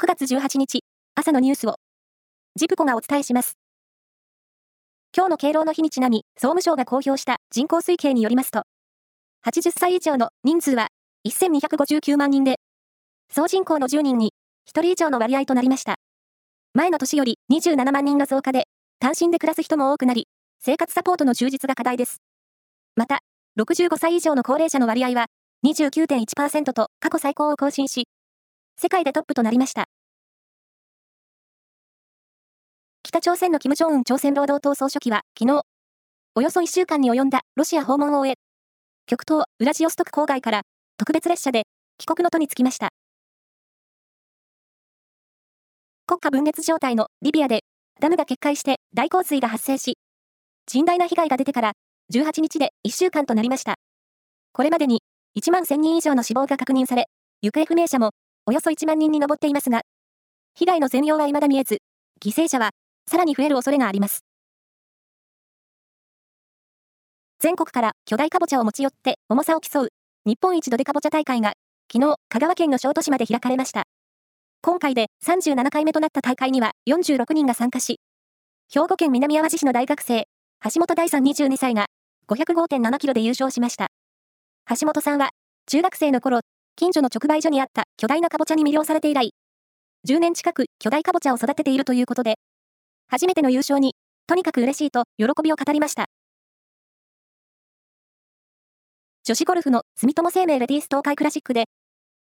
9月18日、朝のニュースを、ジプコがお伝えします。今日の敬老の日にちなみ、総務省が公表した人口推計によりますと、80歳以上の人数は1259万人で、総人口の10人に1人以上の割合となりました。前の年より27万人の増加で、単身で暮らす人も多くなり、生活サポートの充実が課題です。また、65歳以上の高齢者の割合は29.1%と過去最高を更新し、世界でトップとなりました。北朝鮮の金正恩朝鮮労働党総書記は昨日、およそ1週間に及んだロシア訪問を終え、極東ウラジオストク郊外から特別列車で帰国の途に着きました。国家分裂状態のリビアでダムが決壊して大洪水が発生し、甚大な被害が出てから18日で1週間となりました。これまでに1万1000人以上の死亡が確認され、行方不明者もおよそ1万人に上っていますが、被害の全容は未だ見えず、犠牲者はさらに増える恐れがあります。全国から巨大かぼちゃを持ち寄って重さを競う日本一どでかぼちゃ大会が昨日香川県の小豆島で開かれました。今回で37回目となった大会には46人が参加し、兵庫県南淡路市の大学生、橋本大さん22歳が505.7キロで優勝しました。橋本さんは中学生の頃、近所の直売所にあった巨大なかぼちゃに魅了されて以来、10年近く巨大かぼちゃを育てているということで、初めての優勝に、とにかく嬉しいと喜びを語りました。女子ゴルフの住友生命レディース東海クラシックで、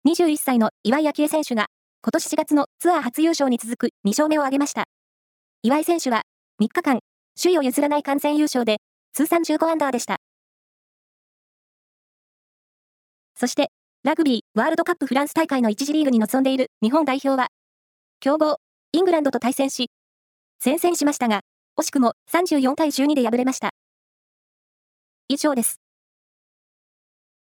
21歳の岩井明愛選手が、今年4月のツアー初優勝に続く2勝目を挙げました。岩井選手は、3日間、首位を譲らない完全優勝で、通算15アンダーでした。そして、ラグビーワールドカップフランス大会の1次リーグに臨んでいる日本代表は、強豪、イングランドと対戦し、戦線しましたが、惜しくも34対12で敗れました。以上です。